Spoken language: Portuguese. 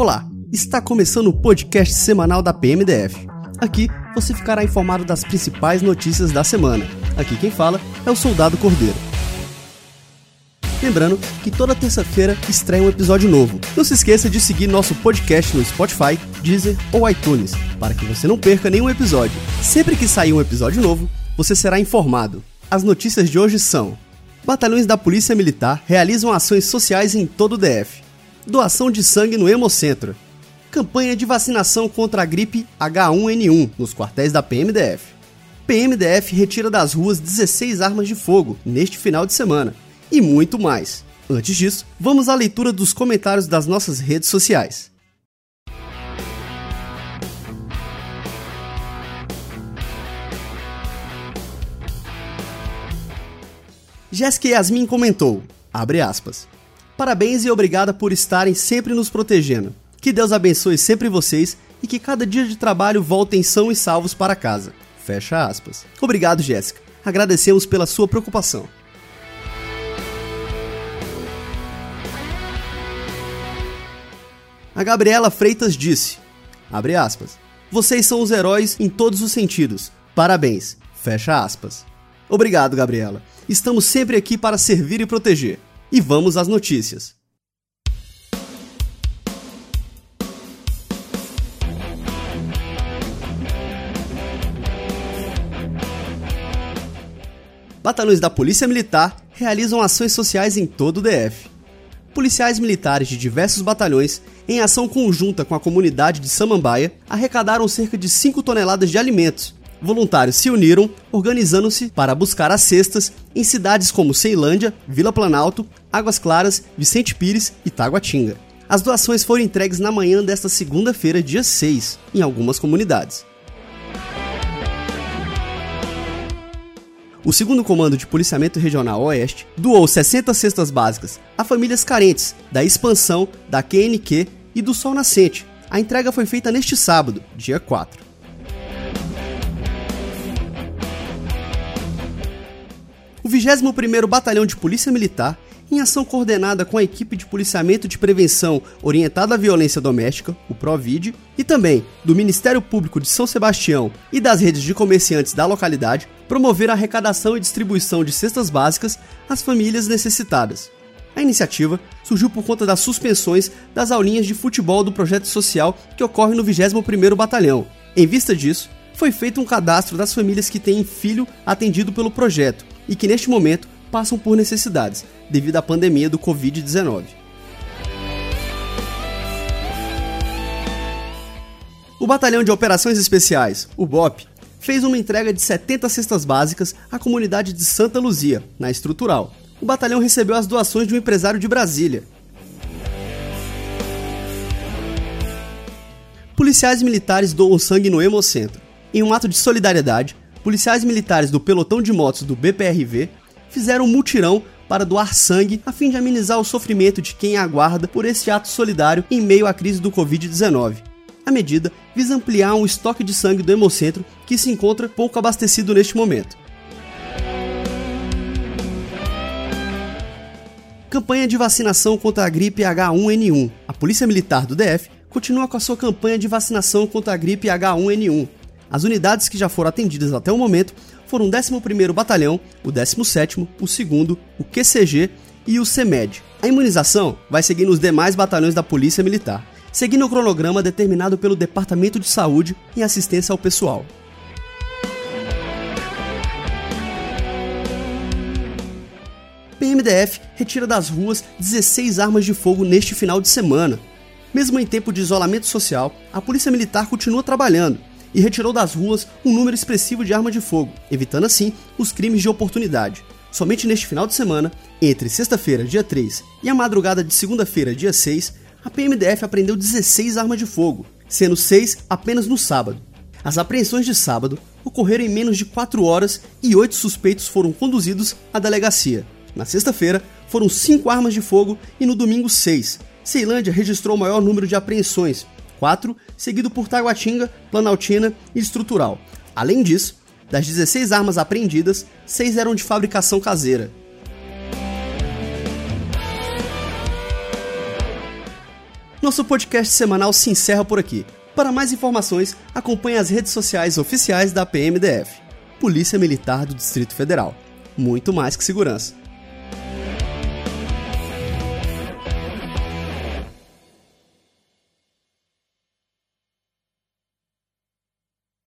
Olá, está começando o podcast semanal da PMDF. Aqui você ficará informado das principais notícias da semana. Aqui quem fala é o Soldado Cordeiro. Lembrando que toda terça-feira estreia um episódio novo. Não se esqueça de seguir nosso podcast no Spotify, Deezer ou iTunes, para que você não perca nenhum episódio. Sempre que sair um episódio novo, você será informado. As notícias de hoje são: Batalhões da Polícia Militar realizam ações sociais em todo o DF. Doação de sangue no Hemocentro. Campanha de vacinação contra a gripe H1N1 nos quartéis da PMDF. PMDF retira das ruas 16 armas de fogo neste final de semana. E muito mais. Antes disso, vamos à leitura dos comentários das nossas redes sociais. Jéssica Yasmin comentou, abre aspas, Parabéns e obrigada por estarem sempre nos protegendo. Que Deus abençoe sempre vocês e que cada dia de trabalho voltem são e salvos para casa. Fecha aspas. Obrigado, Jéssica. Agradecemos pela sua preocupação. A Gabriela Freitas disse, abre aspas, vocês são os heróis em todos os sentidos. Parabéns. Fecha aspas. Obrigado, Gabriela. Estamos sempre aqui para servir e proteger. E vamos às notícias. Batalhões da Polícia Militar realizam ações sociais em todo o DF. Policiais militares de diversos batalhões, em ação conjunta com a comunidade de Samambaia, arrecadaram cerca de 5 toneladas de alimentos voluntários se uniram, organizando-se para buscar as cestas em cidades como Ceilândia, Vila Planalto, Águas Claras, Vicente Pires e Taguatinga. As doações foram entregues na manhã desta segunda-feira, dia 6, em algumas comunidades. O segundo Comando de Policiamento Regional Oeste doou 60 cestas básicas a famílias carentes da expansão da QNQ e do Sol Nascente. A entrega foi feita neste sábado, dia 4. 21º Batalhão de Polícia Militar, em ação coordenada com a equipe de policiamento de prevenção orientada à violência doméstica, o PROVID, e também do Ministério Público de São Sebastião e das redes de comerciantes da localidade, promoveram a arrecadação e distribuição de cestas básicas às famílias necessitadas. A iniciativa surgiu por conta das suspensões das aulinhas de futebol do projeto social que ocorre no 21º Batalhão. Em vista disso, foi feito um cadastro das famílias que têm filho atendido pelo projeto e que neste momento passam por necessidades, devido à pandemia do Covid-19. O Batalhão de Operações Especiais, o BOP, fez uma entrega de 70 cestas básicas à comunidade de Santa Luzia, na estrutural. O batalhão recebeu as doações de um empresário de Brasília. Policiais militares doam sangue no Hemocentro. Em um ato de solidariedade, policiais militares do pelotão de motos do BPRV fizeram um mutirão para doar sangue a fim de amenizar o sofrimento de quem aguarda por esse ato solidário em meio à crise do Covid-19. A medida visa ampliar um estoque de sangue do Hemocentro que se encontra pouco abastecido neste momento. Campanha de vacinação contra a gripe H1N1. A Polícia Militar do DF continua com a sua campanha de vacinação contra a gripe H1N1. As unidades que já foram atendidas até o momento foram o 11º Batalhão, o 17º, o 2º, o QCG e o CEMED. A imunização vai seguir nos demais batalhões da Polícia Militar, seguindo o cronograma determinado pelo Departamento de Saúde em assistência ao pessoal. PMDF retira das ruas 16 armas de fogo neste final de semana. Mesmo em tempo de isolamento social, a Polícia Militar continua trabalhando e retirou das ruas um número expressivo de arma de fogo, evitando assim os crimes de oportunidade. Somente neste final de semana, entre sexta-feira, dia 3, e a madrugada de segunda-feira, dia 6, a PMDF apreendeu 16 armas de fogo, sendo 6 apenas no sábado. As apreensões de sábado ocorreram em menos de 4 horas e 8 suspeitos foram conduzidos à delegacia. Na sexta-feira, foram 5 armas de fogo e no domingo 6. Ceilândia registrou o maior número de apreensões, 4, seguido por Taguatinga, Planaltina e Estrutural. Além disso, das 16 armas apreendidas, 6 eram de fabricação caseira. nosso podcast semanal se encerra por aqui. Para mais informações, acompanhe as redes sociais oficiais da PMDF, Polícia Militar do Distrito Federal. Muito mais que segurança.